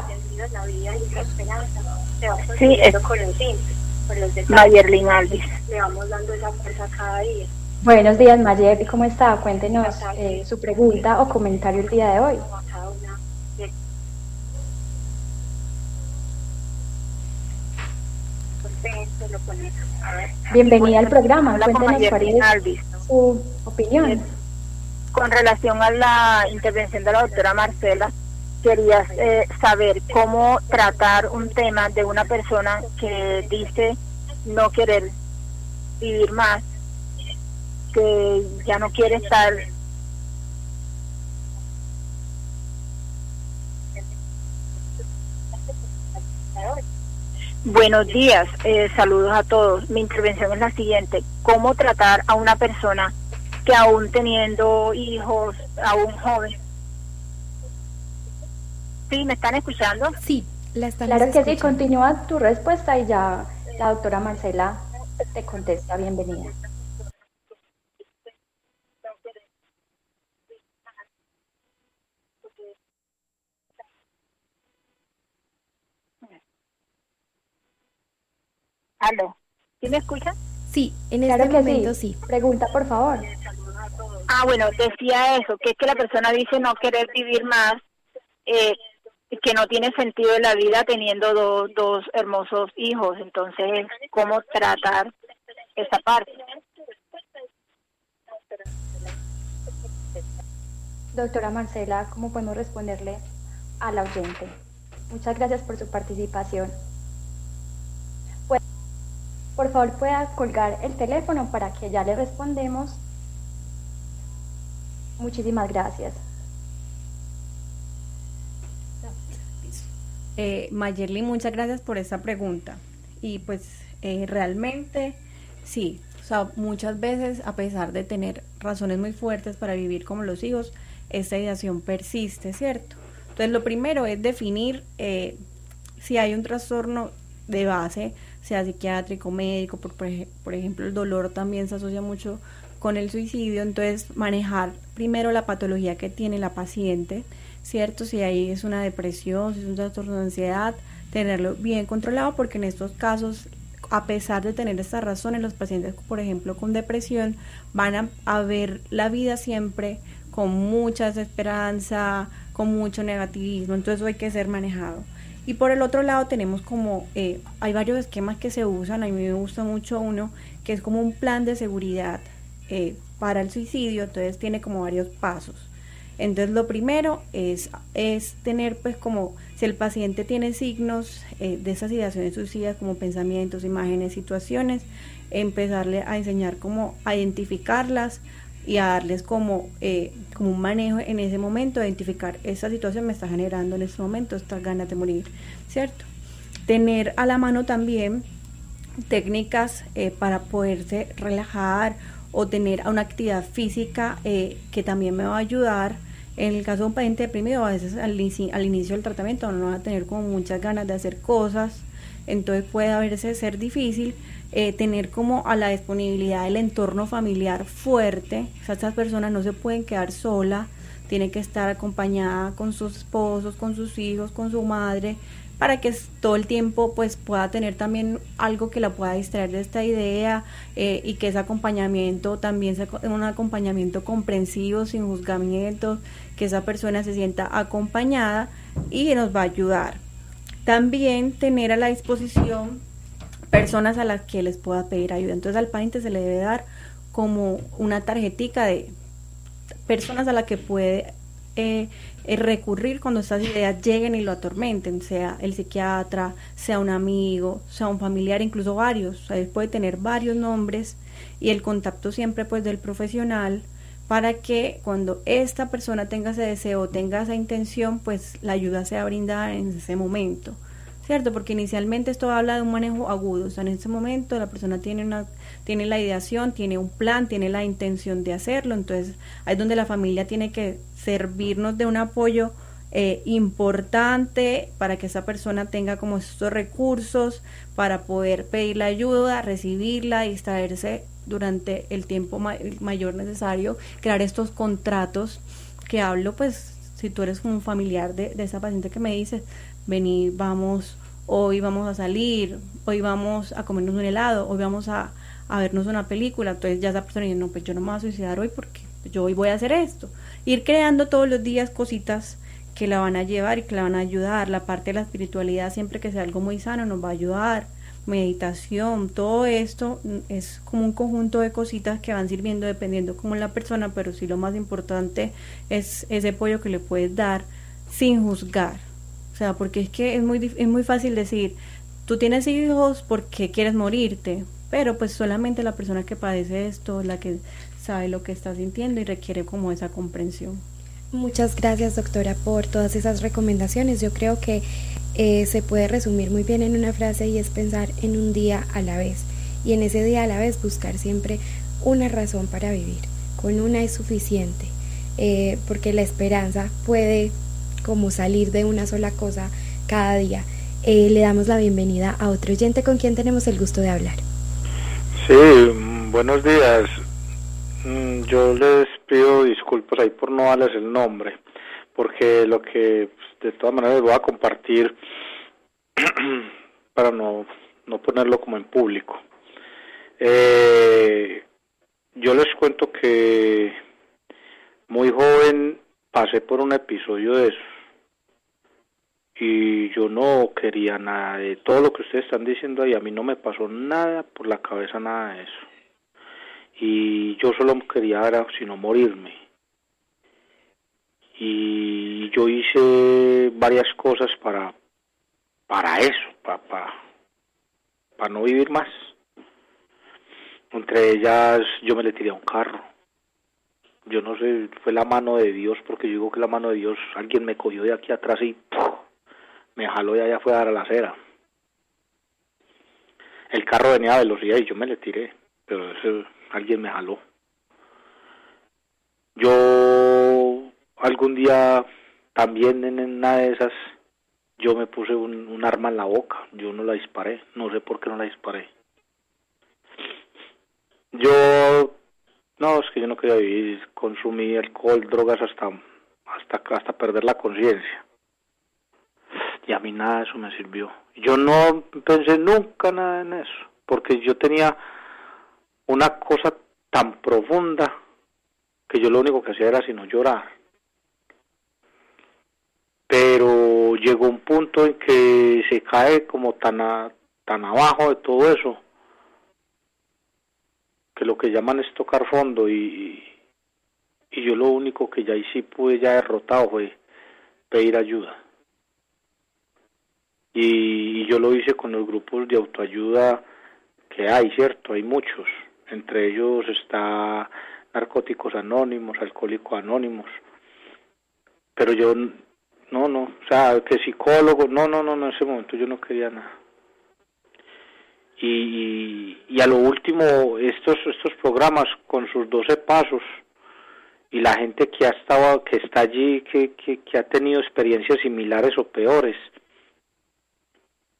Speaker 8: Sí, es con Mayerlin Alvis. Le vamos dando esa fuerza cada día.
Speaker 2: Buenos días, Mayer. ¿Cómo está? Cuéntenos eh, su pregunta o comentario el día de hoy. Bienvenida al programa. Cuéntenos cuál es su opinión.
Speaker 8: Con relación a la intervención de la doctora Marcela, querías eh, saber cómo tratar un tema de una persona que dice no querer vivir más, que ya no quiere estar Buenos días, eh, saludos a todos. Mi intervención es la siguiente. ¿Cómo tratar a una persona que aún teniendo hijos, aún joven, Sí, ¿me están escuchando?
Speaker 4: Sí, la están
Speaker 2: Claro que sí, continúa tu respuesta y ya la doctora Marcela te contesta. Bienvenida.
Speaker 8: Aló, ¿sí me escuchas?
Speaker 4: Sí, en claro este sí.
Speaker 2: Pregunta, por favor.
Speaker 8: Ah, bueno, decía eso, que es que la persona dice no querer vivir más, eh, que no tiene sentido en la vida teniendo dos hermosos hijos. Entonces, ¿cómo tratar esa parte?
Speaker 2: Doctora Marcela, ¿cómo podemos responderle al oyente? Muchas gracias por su participación. Pues, por favor, pueda colgar el teléfono para que ya le respondemos. Muchísimas gracias.
Speaker 3: Eh, Mayerly, muchas gracias por esa pregunta. Y pues eh, realmente sí, o sea, muchas veces a pesar de tener razones muy fuertes para vivir como los hijos, esta ideación persiste, ¿cierto? Entonces lo primero es definir eh, si hay un trastorno de base, sea psiquiátrico, médico, por, por ejemplo el dolor también se asocia mucho con el suicidio, entonces manejar primero la patología que tiene la paciente, ¿cierto? Si ahí es una depresión, si es un trastorno de ansiedad, tenerlo bien controlado porque en estos casos a pesar de tener estas razones, los pacientes, por ejemplo, con depresión, van a ver la vida siempre con mucha desesperanza, con mucho negativismo, entonces hay que ser manejado. Y por el otro lado tenemos como, eh, hay varios esquemas que se usan, a mí me gusta mucho uno, que es como un plan de seguridad eh, para el suicidio, entonces tiene como varios pasos. Entonces lo primero es, es tener pues como si el paciente tiene signos eh, de esas ideaciones suicidas como pensamientos, imágenes, situaciones, empezarle a enseñar cómo identificarlas, y a darles como, eh, como un manejo en ese momento, identificar esa situación me está generando en este momento estas ganas de morir, ¿cierto? Tener a la mano también técnicas eh, para poderse relajar o tener una actividad física eh, que también me va a ayudar. En el caso de un paciente deprimido, a veces al, al inicio del tratamiento no va a tener como muchas ganas de hacer cosas, entonces puede a veces ser difícil, eh, tener como a la disponibilidad del entorno familiar fuerte. estas personas no se pueden quedar sola, tiene que estar acompañada con sus esposos, con sus hijos, con su madre, para que todo el tiempo pues pueda tener también algo que la pueda distraer de esta idea eh, y que ese acompañamiento también sea un acompañamiento comprensivo, sin juzgamientos, que esa persona se sienta acompañada y nos va a ayudar. También tener a la disposición personas a las que les pueda pedir ayuda. Entonces al paciente se le debe dar como una tarjetica de personas a las que puede eh, recurrir cuando estas ideas lleguen y lo atormenten, sea el psiquiatra, sea un amigo, sea un familiar, incluso varios. O puede tener varios nombres y el contacto siempre pues del profesional para que cuando esta persona tenga ese deseo, tenga esa intención, pues la ayuda sea brindada en ese momento. ¿cierto? Porque inicialmente esto habla de un manejo agudo, o sea, en ese momento la persona tiene una tiene la ideación, tiene un plan, tiene la intención de hacerlo, entonces ahí es donde la familia tiene que servirnos de un apoyo eh, importante para que esa persona tenga como estos recursos para poder pedir la ayuda, recibirla, distraerse durante el tiempo mayor necesario, crear estos contratos que hablo, pues si tú eres un familiar de, de esa paciente que me dice, vení, vamos, hoy vamos a salir, hoy vamos a comernos un helado, hoy vamos a, vernos una película, entonces ya esa persona dice, no, pues yo no me voy a suicidar hoy porque yo hoy voy a hacer esto. Ir creando todos los días cositas que la van a llevar y que la van a ayudar. La parte de la espiritualidad, siempre que sea algo muy sano, nos va a ayudar. Meditación, todo esto es como un conjunto de cositas que van sirviendo dependiendo como la persona, pero sí lo más importante es ese apoyo que le puedes dar sin juzgar o sea, porque es que es muy, es muy fácil decir, tú tienes hijos porque quieres morirte, pero pues solamente la persona que padece esto, la que sabe lo que está sintiendo y requiere como esa comprensión.
Speaker 4: Muchas gracias doctora por todas esas recomendaciones. Yo creo que eh, se puede resumir muy bien en una frase y es pensar en un día a la vez. Y en ese día a la vez buscar siempre una razón para vivir. Con una es suficiente, eh, porque la esperanza puede como salir de una sola cosa cada día. Eh, le damos la bienvenida a otro oyente con quien tenemos el gusto de hablar.
Speaker 9: Sí, mm, buenos días. Mm, yo les pido disculpas ahí por no darles el nombre, porque lo que pues, de todas maneras voy a compartir para no, no ponerlo como en público. Eh, yo les cuento que muy joven pasé por un episodio de eso y yo no quería nada de todo lo que ustedes están diciendo ahí, a mí no me pasó nada por la cabeza, nada de eso. Y yo solo quería era sino morirme. Y yo hice varias cosas para para eso, para, para, para no vivir más. Entre ellas yo me le tiré a un carro. Yo no sé, fue la mano de Dios, porque yo digo que la mano de Dios, alguien me cogió de aquí atrás y me jaló y allá fue a dar a la acera. El carro venía a velocidad y yo me le tiré, pero ese, alguien me jaló. Yo algún día también en una de esas yo me puse un, un, arma en la boca, yo no la disparé, no sé por qué no la disparé. Yo, no, es que yo no quería vivir, consumí alcohol, drogas hasta, hasta, hasta perder la conciencia. Y a mí nada de eso me sirvió. Yo no pensé nunca nada en eso, porque yo tenía una cosa tan profunda que yo lo único que hacía era sino llorar. Pero llegó un punto en que se cae como tan, a, tan abajo de todo eso, que lo que llaman es tocar fondo y, y yo lo único que ya sí pude ya derrotado fue pedir ayuda. Y, y yo lo hice con los grupos de autoayuda que hay, ¿cierto? Hay muchos. Entre ellos está Narcóticos Anónimos, Alcohólicos Anónimos. Pero yo, no, no, o sea, que psicólogo, no, no, no, en ese momento yo no quería nada. Y, y, a lo último, estos, estos programas con sus 12 pasos y la gente que ha estado, que está allí, que, que, que ha tenido experiencias similares o peores,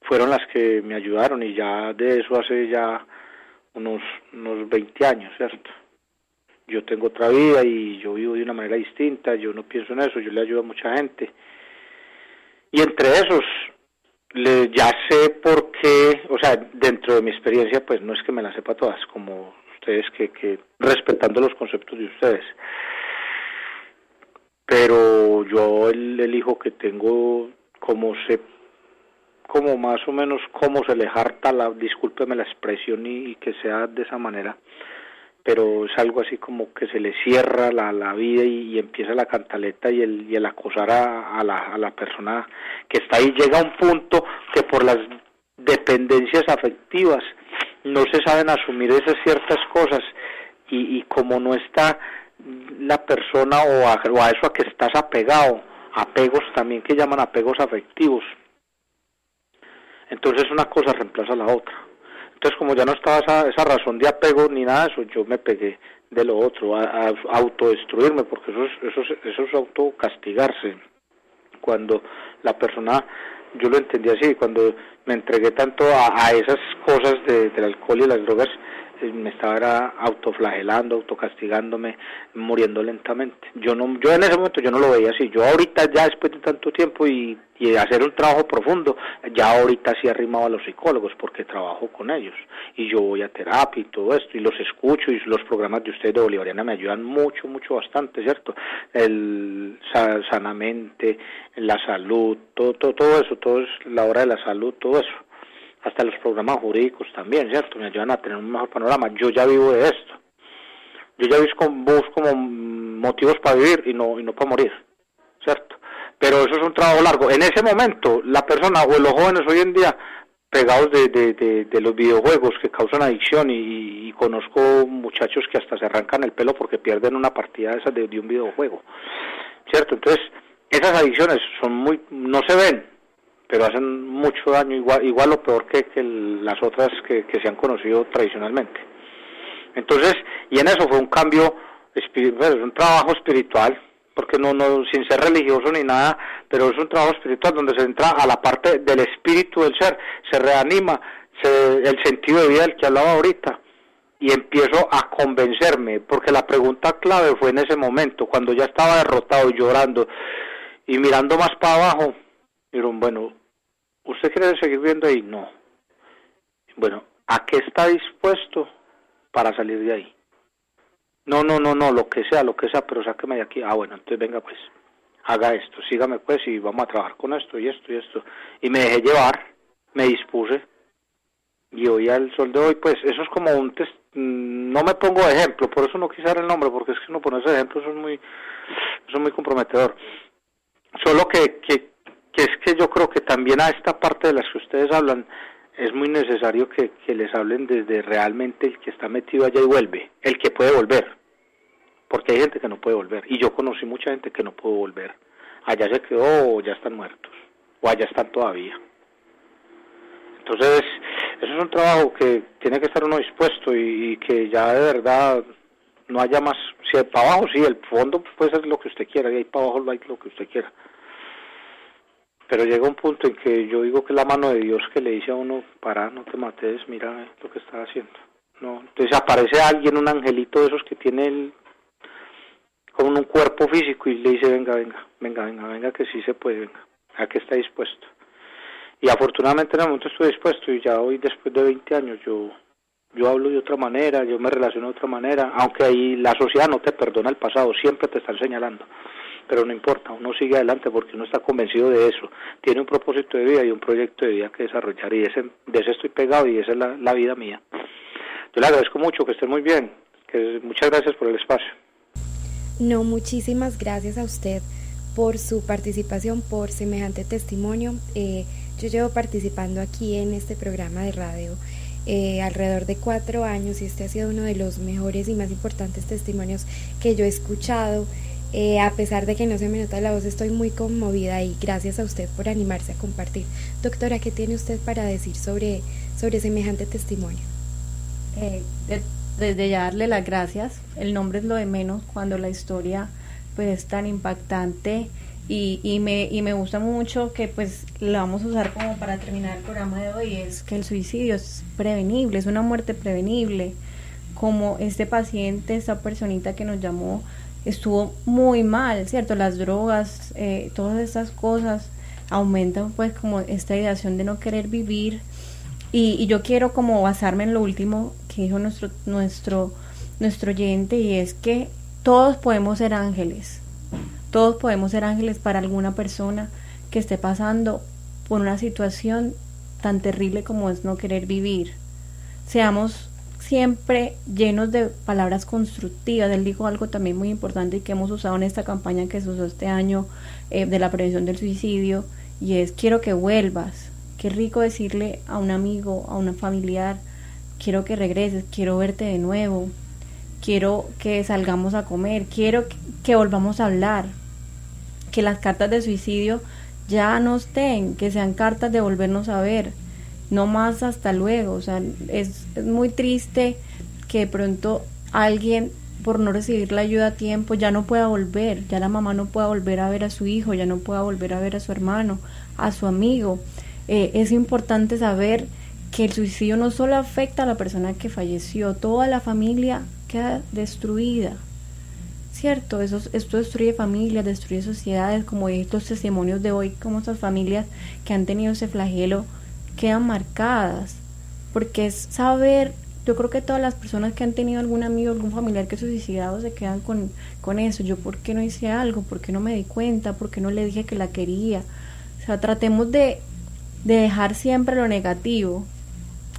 Speaker 9: fueron las que me ayudaron y ya de eso hace ya unos, unos 20 años, ¿cierto? Yo tengo otra vida y yo vivo de una manera distinta, yo no pienso en eso, yo le ayudo a mucha gente. Y entre esos, le, ya sé por qué, o sea, dentro de mi experiencia, pues no es que me la sepa todas, como ustedes que, que respetando los conceptos de ustedes. Pero yo el, el hijo que tengo, como sé como más o menos cómo se le harta la, discúlpeme la expresión y, que sea de esa manera, pero es algo así como que se le cierra la, la vida y, y, empieza la cantaleta y el, y el acosar a, a, la, a la persona que está ahí. Llega a un punto que por las dependencias afectivas no se saben asumir esas ciertas cosas y, y como no está la persona o a, o a eso a que estás apegado, apegos también que llaman apegos afectivos, entonces una cosa reemplaza a la otra. Entonces como ya no estaba esa, esa razón de apego ni nada de eso, yo me pegué de lo otro, a, a autodestruirme, porque eso es, eso es, eso es autocastigarse. Cuando la persona, yo lo entendí así, cuando me entregué tanto a, a esas cosas de, del alcohol y las drogas, me estaba autoflagelando, autocastigándome, muriendo lentamente. Yo no, yo en ese momento yo no lo veía así. Yo ahorita ya después de tanto tiempo y, y hacer un trabajo profundo, ya ahorita sí arrimado a los psicólogos porque trabajo con ellos y yo voy a terapia y todo esto y los escucho y los programas de ustedes de Bolivariana me ayudan mucho, mucho, bastante, ¿cierto? El sanamente, la salud, todo, todo, todo eso, todo es la hora de la salud, todo eso hasta los programas jurídicos también, ¿cierto? Me ayudan a tener un mejor panorama. Yo ya vivo de esto. Yo ya busco, busco motivos para vivir y no, y no para morir, ¿cierto? Pero eso es un trabajo largo. En ese momento, la persona o los jóvenes hoy en día pegados de, de, de, de los videojuegos que causan adicción y, y, conozco muchachos que hasta se arrancan el pelo porque pierden una partida esa de, de un videojuego, ¿cierto? Entonces, esas adicciones son muy, no se ven, pero hacen mucho daño, igual, igual o peor que, las otras que, que, se han conocido tradicionalmente. Entonces, y en eso fue un cambio, es un trabajo espiritual, porque no, no, sin ser religioso ni nada, pero es un trabajo espiritual donde se entra a la parte del espíritu del ser, se reanima se, el sentido de vida del que hablaba ahorita, y empiezo a convencerme, porque la pregunta clave fue en ese momento, cuando ya estaba derrotado, llorando y mirando más para abajo, dijeron, bueno, ¿usted quiere seguir viendo ahí? No. Bueno, ¿a qué está dispuesto para salir de ahí? No, no, no, no, lo que sea, lo que sea, pero sáqueme de aquí. Ah, bueno, entonces venga pues, haga esto, sígame pues y vamos a trabajar con esto y esto y esto. Y me dejé llevar, me dispuse. Y hoy al sol de hoy, pues eso es como un test, mm, no me pongo de ejemplo, por eso no quise dar el nombre, porque es que no ponerse de ejemplo eso es muy, eso es muy comprometedor. Solo que, que, que es que yo creo que también a esta parte de las que ustedes hablan, es muy necesario que, les hablen desde realmente el que está metido allá y vuelve, el que puede volver, porque hay gente que no puede volver, y yo conocí mucha gente que no pudo volver, allá se quedó o ya están muertos, o allá están todavía. Entonces, eso es un trabajo que tiene que estar uno dispuesto y, y que ya de verdad no haya más, si hay para abajo, sí, el fondo puede ser lo que usted quiera, y ahí para abajo hay lo que usted quiera pero llega un punto en que yo digo que la mano de Dios que le dice a uno, para, no te mates, mira lo que estás haciendo. No, entonces aparece alguien, un angelito de esos que tiene el, como un cuerpo físico y le dice, venga, venga, venga, venga, venga, que sí se puede, venga, a que está dispuesto. Y afortunadamente en el momento estoy dispuesto y ya hoy después de 20 años yo yo hablo de otra manera, yo me relaciono de otra manera, aunque ahí la sociedad no te perdona el pasado, siempre te están señalando pero no importa, uno sigue adelante porque uno está convencido de eso, tiene un propósito de vida y un proyecto de vida que desarrollar y ese, de ese estoy pegado y esa es la, vida mía. Yo le agradezco mucho, que esté muy bien, muchas gracias por el espacio.
Speaker 4: No, muchísimas gracias a usted por su participación, por semejante testimonio. Eh, yo llevo participando aquí en este programa de radio eh, alrededor de cuatro años y este ha sido uno de los mejores y más importantes testimonios que yo he escuchado eh, a pesar de que no se me nota la voz, estoy muy conmovida y gracias a usted por animarse a compartir. Doctora, ¿qué tiene usted para decir sobre, sobre semejante testimonio?
Speaker 3: Eh, desde ya darle las gracias. El nombre es lo de menos cuando la historia pues es tan impactante y, y, me, y me gusta mucho que pues la vamos a usar como para terminar el programa de hoy, es que el suicidio es prevenible, es una muerte prevenible. Como este paciente, esta personita que nos llamó, estuvo muy mal, ¿cierto? Las drogas, eh, todas estas cosas aumentan pues como esta ideación de no querer vivir y, yo quiero como basarme en lo último que dijo nuestro, nuestro, nuestro oyente y es que todos podemos ser ángeles, todos podemos ser ángeles para alguna persona que esté pasando por una situación tan terrible como es no querer vivir. Seamos siempre llenos de palabras constructivas. Él dijo algo también muy importante y que hemos usado en esta campaña que se usó este año eh, de la prevención del suicidio y es quiero que vuelvas. Qué rico decirle a un amigo, a un familiar, quiero que regreses, quiero verte de nuevo, quiero que salgamos a comer, quiero que volvamos a hablar, que las cartas de suicidio ya no estén, que sean cartas de volvernos a ver no más hasta luego. O sea, es, muy triste que de pronto alguien por no recibir la ayuda a tiempo ya no pueda volver, ya la mamá no pueda volver a ver a su hijo, ya no pueda volver a ver a su hermano, a su amigo. Eh, es importante saber que el suicidio no solo afecta a la persona que falleció, toda la familia queda destruida. ¿Cierto? Eso, esto destruye familias, destruye sociedades, como estos testimonios de hoy, como estas familias que han tenido ese flagelo quedan marcadas, porque es saber, yo creo que todas las personas que han tenido algún amigo, algún familiar que se suicidado se quedan con, con eso, yo por qué no hice algo, por qué no me di cuenta, por qué no le dije que la quería. O sea, tratemos de, de dejar siempre lo negativo.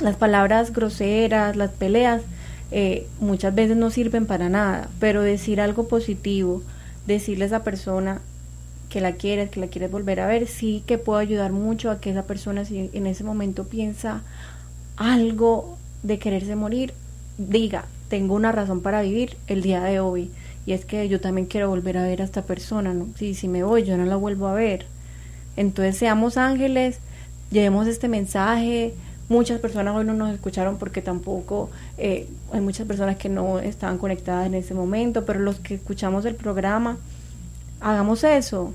Speaker 3: Las palabras groseras, las peleas, eh, muchas veces no sirven para nada, pero decir algo positivo, decirle a esa persona, que la quieres, que la quieres volver a ver, sí que puedo ayudar mucho a que esa persona si en ese momento piensa algo de quererse morir, diga, tengo una razón para vivir el día de hoy. Y es que yo también quiero volver a ver a esta persona, ¿no? Si, si me voy, yo no la vuelvo a ver. Entonces seamos ángeles, llevemos este mensaje. Muchas personas hoy no nos escucharon porque tampoco eh, hay muchas personas que no estaban conectadas en ese momento, pero los que escuchamos el programa, hagamos eso.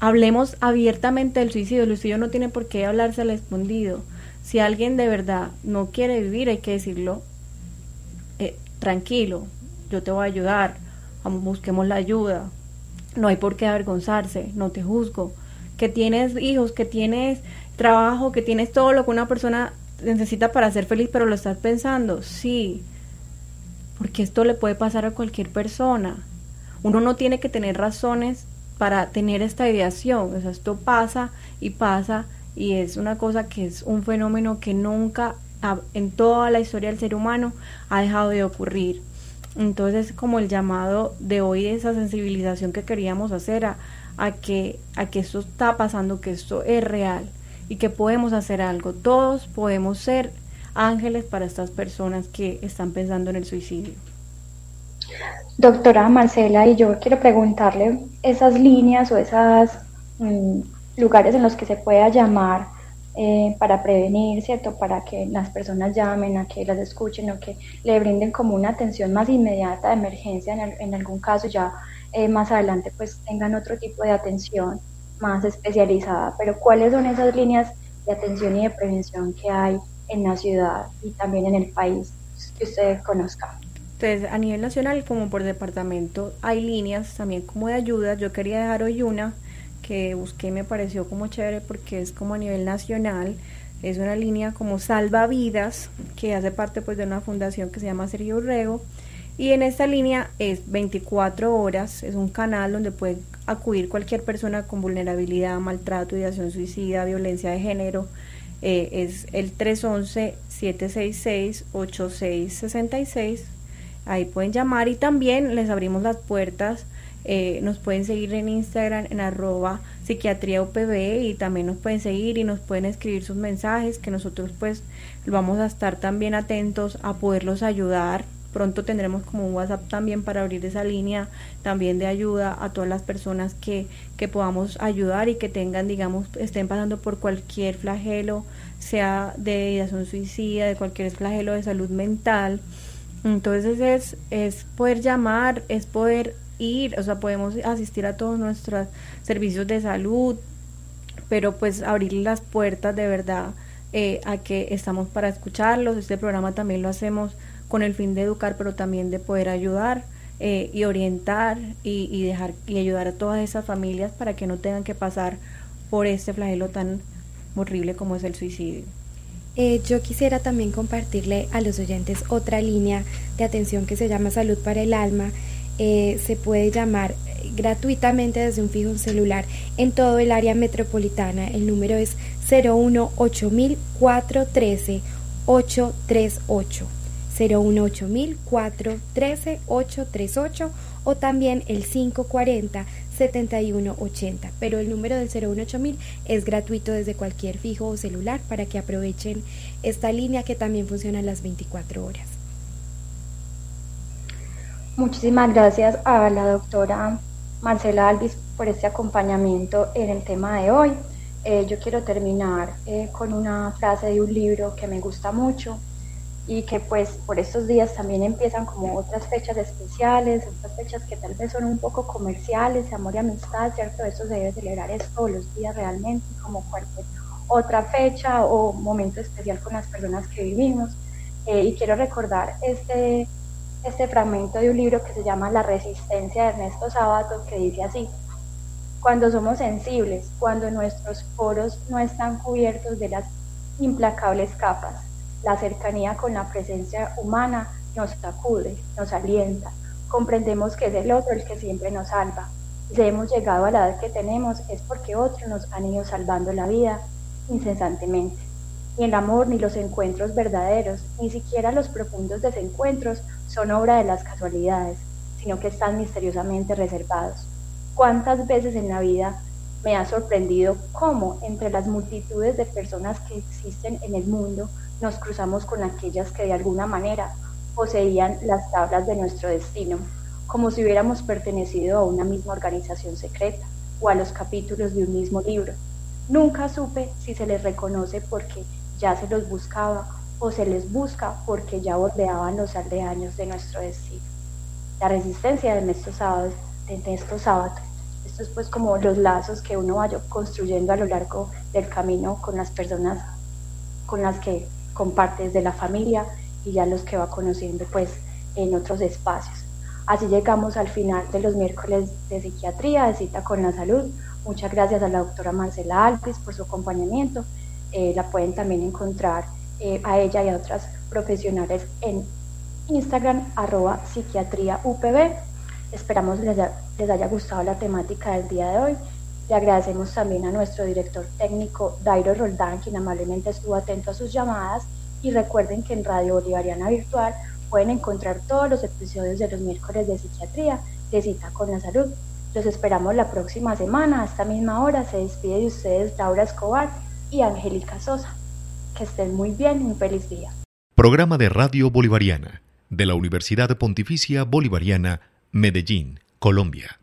Speaker 3: Hablemos abiertamente del suicidio. El suicidio no tiene por qué hablarse al escondido. Si alguien de verdad no quiere vivir, hay que decirlo eh, tranquilo, yo te voy a ayudar, busquemos la ayuda. No hay por qué avergonzarse, no te juzgo. Que tienes hijos, que tienes trabajo, que tienes todo lo que una persona necesita para ser feliz, pero lo estás pensando, sí, porque esto le puede pasar a cualquier persona. Uno no tiene que tener razones para tener esta ideación, o sea, esto pasa y pasa y es una cosa que es un fenómeno que nunca en toda la historia del ser humano ha dejado de ocurrir. Entonces, como el llamado de hoy, esa sensibilización que queríamos hacer a, a, que, a que esto está pasando, que esto es real y que podemos hacer algo. Todos podemos ser ángeles para estas personas que están pensando en el suicidio.
Speaker 2: Doctora Marcela, y yo quiero preguntarle esas líneas o esos mm, lugares en los que se pueda llamar eh, para prevenir, ¿cierto? Para que las personas llamen, a que las escuchen o que le brinden como una atención más inmediata de emergencia en, algún caso ya eh, más adelante pues tengan otro tipo de atención más especializada. Pero ¿cuáles son esas líneas de atención y de prevención que hay en la ciudad y también en el país que ustedes conozcan?
Speaker 3: Entonces, a nivel nacional como por departamento hay líneas también como de ayuda. Yo quería dejar hoy una que busqué y me pareció como chévere porque es como a nivel nacional. Es una línea como salvavidas que hace parte pues de una fundación que se llama Sergio Urrego. Y en esta línea es 24 horas, es un canal donde puede acudir cualquier persona con vulnerabilidad, maltrato, ideación suicida, violencia de género. Eh, es el 311-766-8666. Ahí pueden llamar y también les abrimos las puertas eh, nos pueden seguir en Instagram en arroba psiquiatría UPB y también nos pueden seguir y nos pueden escribir sus mensajes que nosotros pues vamos a estar también atentos a poderlos ayudar. Pronto tendremos como un WhatsApp también para abrir esa línea también de ayuda a todas las personas que, que podamos ayudar y que tengan, digamos, estén pasando por cualquier flagelo, sea de ideación suicida, de cualquier flagelo de salud mental. Entonces es, es poder llamar, es poder ir, o sea, podemos asistir a todos nuestros servicios de salud, pero pues abrir las puertas de verdad eh, a que estamos para escucharlos. Este programa también lo hacemos con el fin de educar, pero también de poder ayudar eh, y orientar y, y, dejar y ayudar a todas esas familias para que no tengan que pasar por este flagelo tan horrible como es el suicidio.
Speaker 4: Eh, yo quisiera también compartirle a los oyentes otra línea de atención que se llama Salud para el Alma eh, se puede llamar gratuitamente desde un fijo celular en todo el área metropolitana. El número es 018413 838. 018413 838 o también el 540 7180, pero el número del 018000 es gratuito desde cualquier fijo o celular para que aprovechen esta línea que también funciona las 24 horas.
Speaker 2: Muchísimas gracias a la doctora Marcela Alvis por este acompañamiento en el tema de hoy. Eh, yo quiero terminar eh, con una frase de un libro que me gusta mucho y que pues por estos días también empiezan como otras fechas especiales, otras fechas que tal vez son un poco comerciales, amor y amistad, ¿cierto? Eso se debe celebrar todos los días realmente, como cualquier otra fecha o momento especial con las personas que vivimos. Eh, y quiero recordar este este fragmento de un libro que se llama La resistencia de Ernesto Sabato, que dice así, cuando somos sensibles, cuando nuestros poros no están cubiertos de las implacables capas, la cercanía con la presencia humana nos sacude, nos alienta, comprendemos que es el otro el que siempre nos salva. Si hemos llegado a la edad que tenemos es porque otros nos han ido salvando la vida incesantemente. Ni el amor ni los encuentros verdaderos, ni siquiera los profundos desencuentros son obra de las casualidades, sino que están misteriosamente reservados. ¿Cuántas veces en la vida me ha sorprendido cómo entre las multitudes de personas que existen en el mundo nos cruzamos con aquellas que de alguna manera poseían las tablas de nuestro destino, como si hubiéramos pertenecido a una misma organización secreta o a los capítulos de un mismo libro. Nunca supe si se les reconoce porque ya se los buscaba o se les busca porque ya bordeaban los aldeaños de nuestro destino. La resistencia de estos sábados, de estos sábados, es pues como los lazos que uno vaya construyendo a lo largo del camino con las personas con las que comparte desde la familia y ya los que va conociendo pues en otros espacios. Así llegamos al final de los miércoles de psiquiatría, de cita con la salud. Muchas gracias a la doctora Marcela Alpes por su acompañamiento eh, la pueden también encontrar eh, a ella y a otras profesionales en Instagram arroba psiquiatría UPB. Esperamos les, les haya gustado la temática del día de hoy. Le agradecemos también a nuestro director técnico Dairo Roldán, quien amablemente estuvo atento a sus llamadas. Y recuerden que en Radio Bolivariana Virtual pueden encontrar todos los episodios de los miércoles de psiquiatría de cita con la salud. Los esperamos la próxima semana, a esta misma hora. Se despide de ustedes Laura Escobar y Angélica Sosa. Que estén muy bien y un feliz día.
Speaker 1: Programa de Radio Bolivariana de la Universidad Pontificia Bolivariana, Medellín, Colombia.